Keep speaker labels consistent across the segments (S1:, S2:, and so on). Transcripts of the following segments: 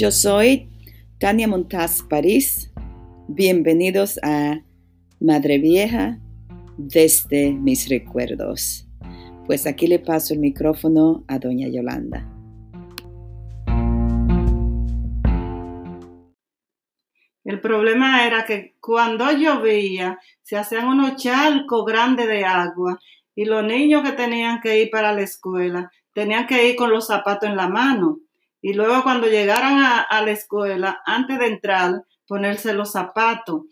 S1: Yo soy Tania Montaz París. Bienvenidos a Madre Vieja desde mis recuerdos. Pues aquí le paso el micrófono a doña Yolanda.
S2: El problema era que cuando llovía se hacían unos charcos grandes de agua y los niños que tenían que ir para la escuela tenían que ir con los zapatos en la mano. Y luego cuando llegaran a, la escuela, antes de entrar, ponerse los zapatos.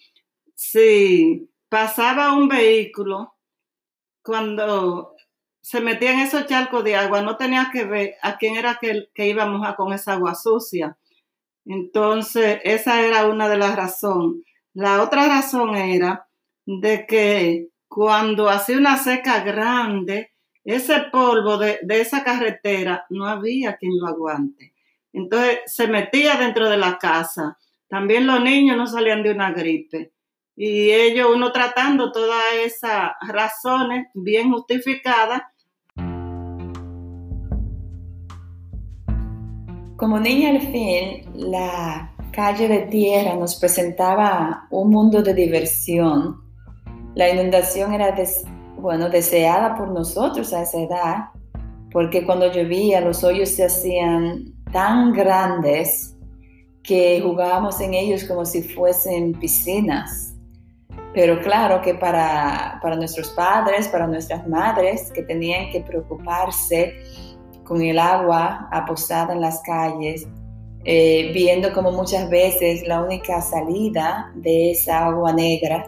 S2: Si pasaba un vehículo, cuando se metían esos charcos de agua, no tenía que ver a quién era que, que iba a con esa agua sucia. Entonces, esa era una de las razones. La otra razón era de que cuando hacía una seca grande, ese polvo de, esa carretera no había quien lo aguante. Entonces se metía dentro de la casa. También los niños no salían de una gripe. Y ellos, uno tratando todas esas razones bien justificadas.
S1: Como niña al fin, la calle de tierra nos presentaba un mundo de diversión. La inundación era bueno, deseada por nosotros a esa edad, porque cuando llovía los hoyos se hacían tan grandes que jugábamos en ellos como si fuesen piscinas. Pero claro que para, para nuestros padres, para nuestras madres, que tenían que preocuparse con el agua apostada en las calles, eh, viendo como muchas veces la única salida de esa agua negra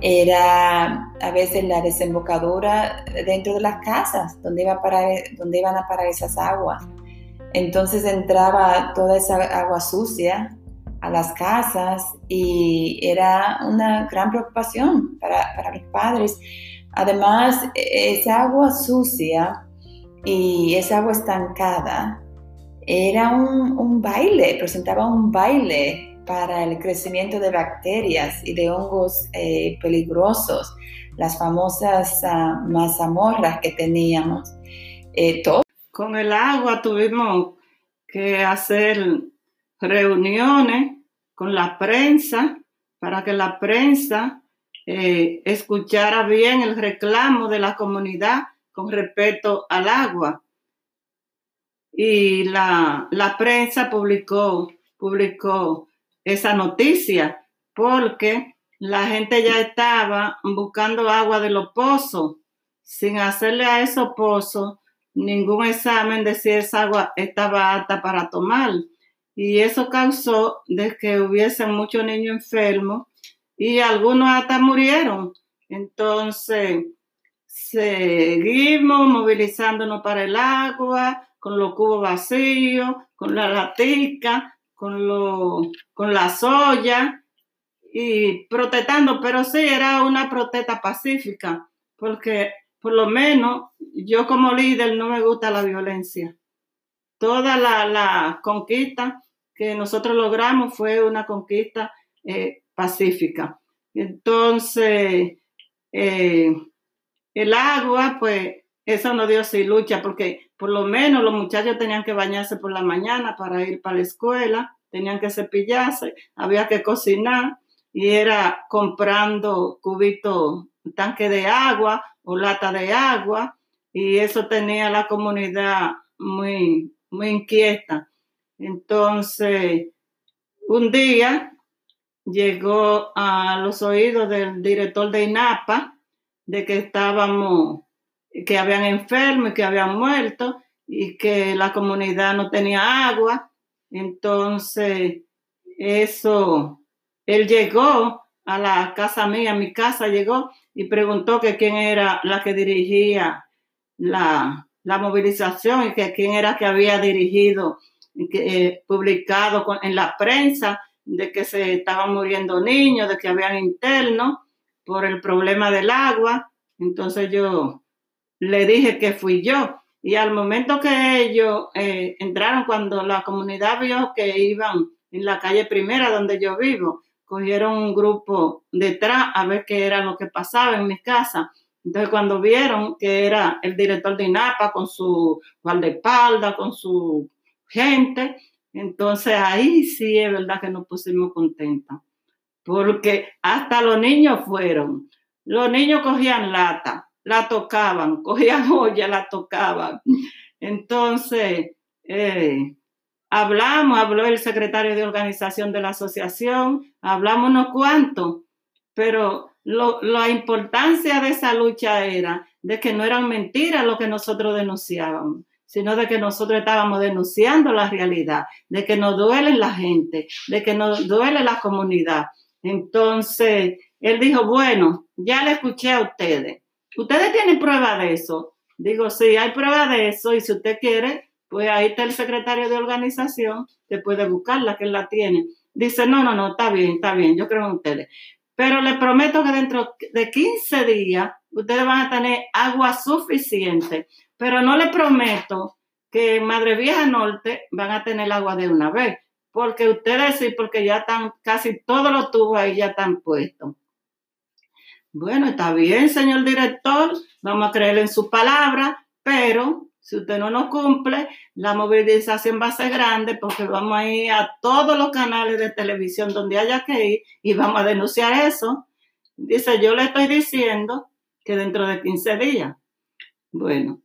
S1: era a veces la desembocadura dentro de las casas donde, iba para, donde iban a parar esas aguas. Entonces entraba toda esa agua sucia a las casas y era una gran preocupación para, para los padres. Además, esa agua sucia y esa agua estancada era un, baile, presentaba un baile para el crecimiento de bacterias y de hongos eh, peligrosos, las famosas uh, mazamorras que teníamos.
S2: Eh, Con el agua tuvimos que hacer reuniones con la prensa para que la prensa eh, escuchara bien el reclamo de la comunidad con respecto al agua. Y la, la prensa publicó, publicó esa noticia, porque la gente ya estaba buscando agua de los pozos, sin hacerle a esos pozos ningún examen de si esa agua estaba apta para tomar. Y eso causó de que hubiesen muchos niños enfermos y algunos hasta murieron. Entonces, seguimos movilizándonos para el agua, con los cubos vacíos, con la latica, con, lo, con la soya y protestando, pero sí era una protesta pacífica, porque por lo menos yo como líder no me gusta la violencia. Toda la, conquista que nosotros logramos fue una conquista eh, pacífica. Entonces, eh, el agua, pues eso no dio sin lucha, porque por lo menos los muchachos tenían que bañarse por la mañana para ir para la escuela, tenían que cepillarse, había que cocinar y era comprando cubitos, tanque de agua o lata de agua y eso tenía la comunidad muy, muy inquieta. Entonces, un día llegó a los oídos del director de INAPA de que estábamos que habían enfermos y que habían muerto y que la comunidad no tenía agua. Entonces, eso, él llegó a la casa mía, a mi casa llegó y preguntó que quién era la que dirigía la, movilización y que quién era que había dirigido, que, eh, publicado en la prensa de que se estaban muriendo niños, de que habían internos por el problema del agua. Entonces yo le dije que fui yo. Y al momento que ellos eh, entraron, cuando la comunidad vio que iban en la calle primera donde yo vivo, cogieron un grupo detrás a ver qué era lo que pasaba en mi casa. Entonces cuando vieron que era el director de INAPA con su guardaespaldas, con su gente, Entonces ahí sí es verdad que nos pusimos contentos, porque hasta los niños fueron. Los niños cogían lata, la tocaban, cogían olla, la tocaban. Entonces, eh, hablamos, habló el secretario de organización de la asociación, hablamos unos cuantos, pero la importancia de esa lucha era de que no eran mentiras lo que nosotros denunciábamos, sino de que nosotros estábamos denunciando la realidad, de que nos duele la gente, de que nos duele la comunidad. Entonces, él dijo, bueno, ya le escuché a ustedes. ¿Ustedes tienen prueba de eso? Digo, sí, hay prueba de eso y si usted quiere, pues ahí está el secretario de organización que puede buscarla, que él la tiene. Dice, no, no, no, está bien, está bien, yo creo en ustedes. Pero les prometo que dentro de 15 días ustedes van a tener agua suficiente. Pero no les prometo que Madre Vieja Norte van a tener agua de una vez. Porque ustedes sí, porque ya están casi todos los tubos ahí ya están puestos. Bueno, está bien, señor director, vamos a creer en su palabra, pero si usted no nos cumple, la movilización va a ser grande porque vamos a ir a todos los canales de televisión donde haya que ir y vamos a denunciar eso. Dice, yo le estoy diciendo que dentro de 15 días. Bueno.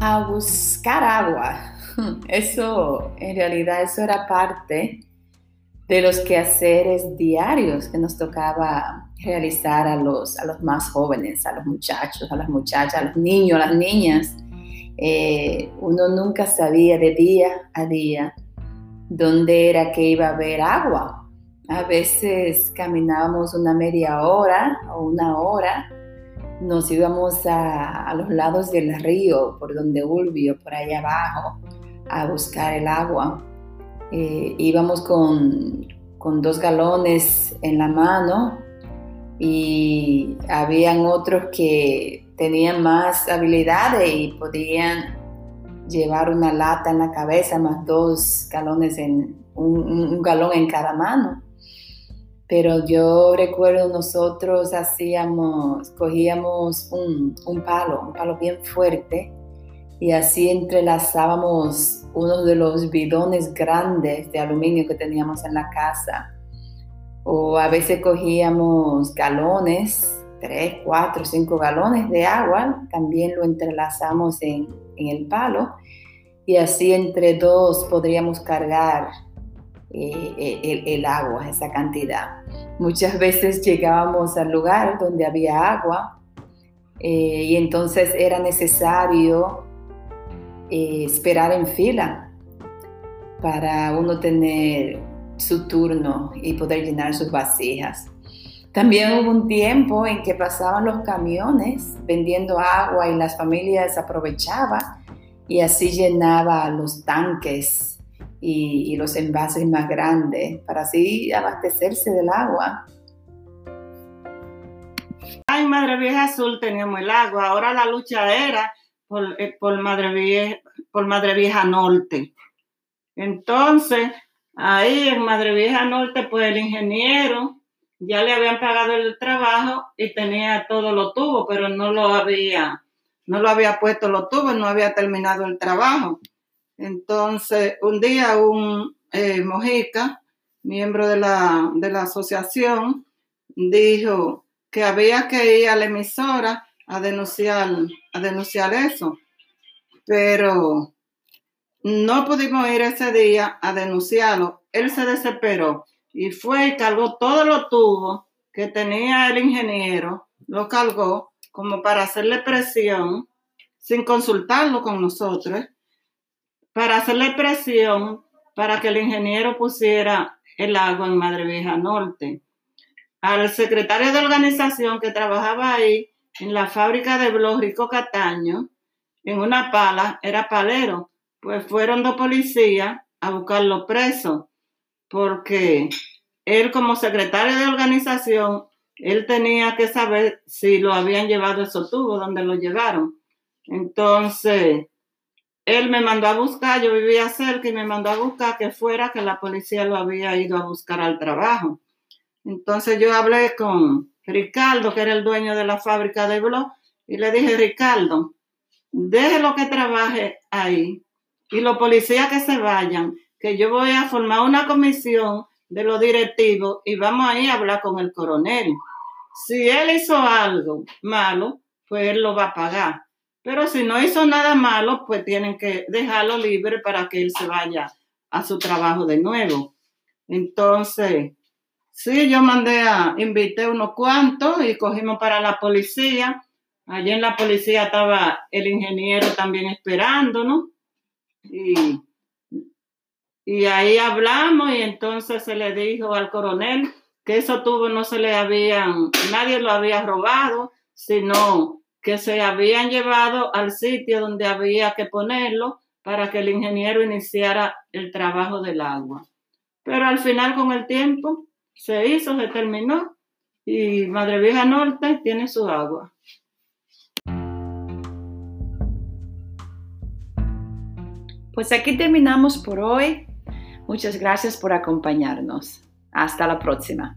S1: A buscar agua. Eso, en realidad, eso era parte de los quehaceres diarios que nos tocaba realizar a los, a los más jóvenes, a los muchachos, a las muchachas, a los niños, a las niñas. Eh, uno nunca sabía de día a día dónde era que iba a haber agua. A veces caminábamos una media hora o una hora, nos íbamos a, a los lados del río, por donde Ulvio, por ahí abajo, a buscar el agua eh, íbamos con, dos galones en la mano y habían otros que tenían más habilidades y podían llevar una lata en la cabeza más dos galones en un, galón en cada mano. Pero yo recuerdo nosotros hacíamos, cogíamos un, un palo, un palo bien fuerte y así entrelazábamos uno de los bidones grandes de aluminio que teníamos en la casa. O a veces cogíamos galones, tres, cuatro, cinco galones de agua, también lo entrelazamos en, el palo y así entre dos podríamos cargar eh, eh, el, agua, esa cantidad. Muchas veces llegábamos al lugar donde había agua eh, y entonces era necesario eh, esperar en fila para uno tener su turno y poder llenar sus vasijas. También hubo un tiempo en que pasaban los camiones vendiendo agua y las familias aprovechaban y así llenaba los tanques y, y, los envases más grandes para así abastecerse del agua.
S2: Ay, Madre Vieja Azul teníamos el agua, ahora la lucha era por, eh, por, Madre Vieja, por Madre Vieja Norte. Entonces, ahí en Madre Vieja Norte, pues el ingeniero ya le habían pagado el trabajo y tenía todos los tubos, pero no lo había, no lo había puesto los tubos, no había terminado el trabajo. Entonces, un día un eh, Mojica, miembro de la, de la asociación, dijo que había que ir a la emisora a denunciar, a denunciar eso. Pero no pudimos ir ese día a denunciarlo. Él se desesperó y fue y cargó todos los tubos que tenía el ingeniero, lo cargó como para hacerle presión, sin consultarlo con nosotros, para hacerle presión para que el ingeniero pusiera el agua en Madre Vieja Norte. Al secretario de organización que trabajaba ahí, en la fábrica de Blos Rico Cataño, en una pala, era palero, pues fueron dos policías a buscarlo preso, porque él como secretario de organización, él tenía que saber si lo habían llevado esos tubos, donde lo llevaron. Entonces, él me mandó a buscar, yo vivía cerca y me mandó a buscar que fuera que la policía lo había ido a buscar al trabajo. Entonces yo hablé con, Ricardo, que era el dueño de la fábrica de blog, y le dije, Ricardo, déjelo que trabaje ahí, y los policías que se vayan, que yo voy a formar una comisión de los directivos y vamos a ir a hablar con el coronel. Si él hizo algo malo, pues él lo va a pagar. Pero si no hizo nada malo, pues tienen que dejarlo libre para que él se vaya a su trabajo de nuevo. Entonces, sí, yo mandé a, invité unos cuantos y cogimos para la policía. Allí en la policía estaba el ingeniero también esperándonos. Y, y ahí hablamos y entonces se le dijo al coronel que eso tuvo, no se le habían, nadie lo había robado, sino que se habían llevado al sitio donde había que ponerlo para que el ingeniero iniciara el trabajo del agua. Pero al final con el tiempo se hizo, se terminó y Madre Vieja Norte tiene su agua.
S1: Pues aquí terminamos por hoy. Muchas gracias por acompañarnos. Hasta la próxima.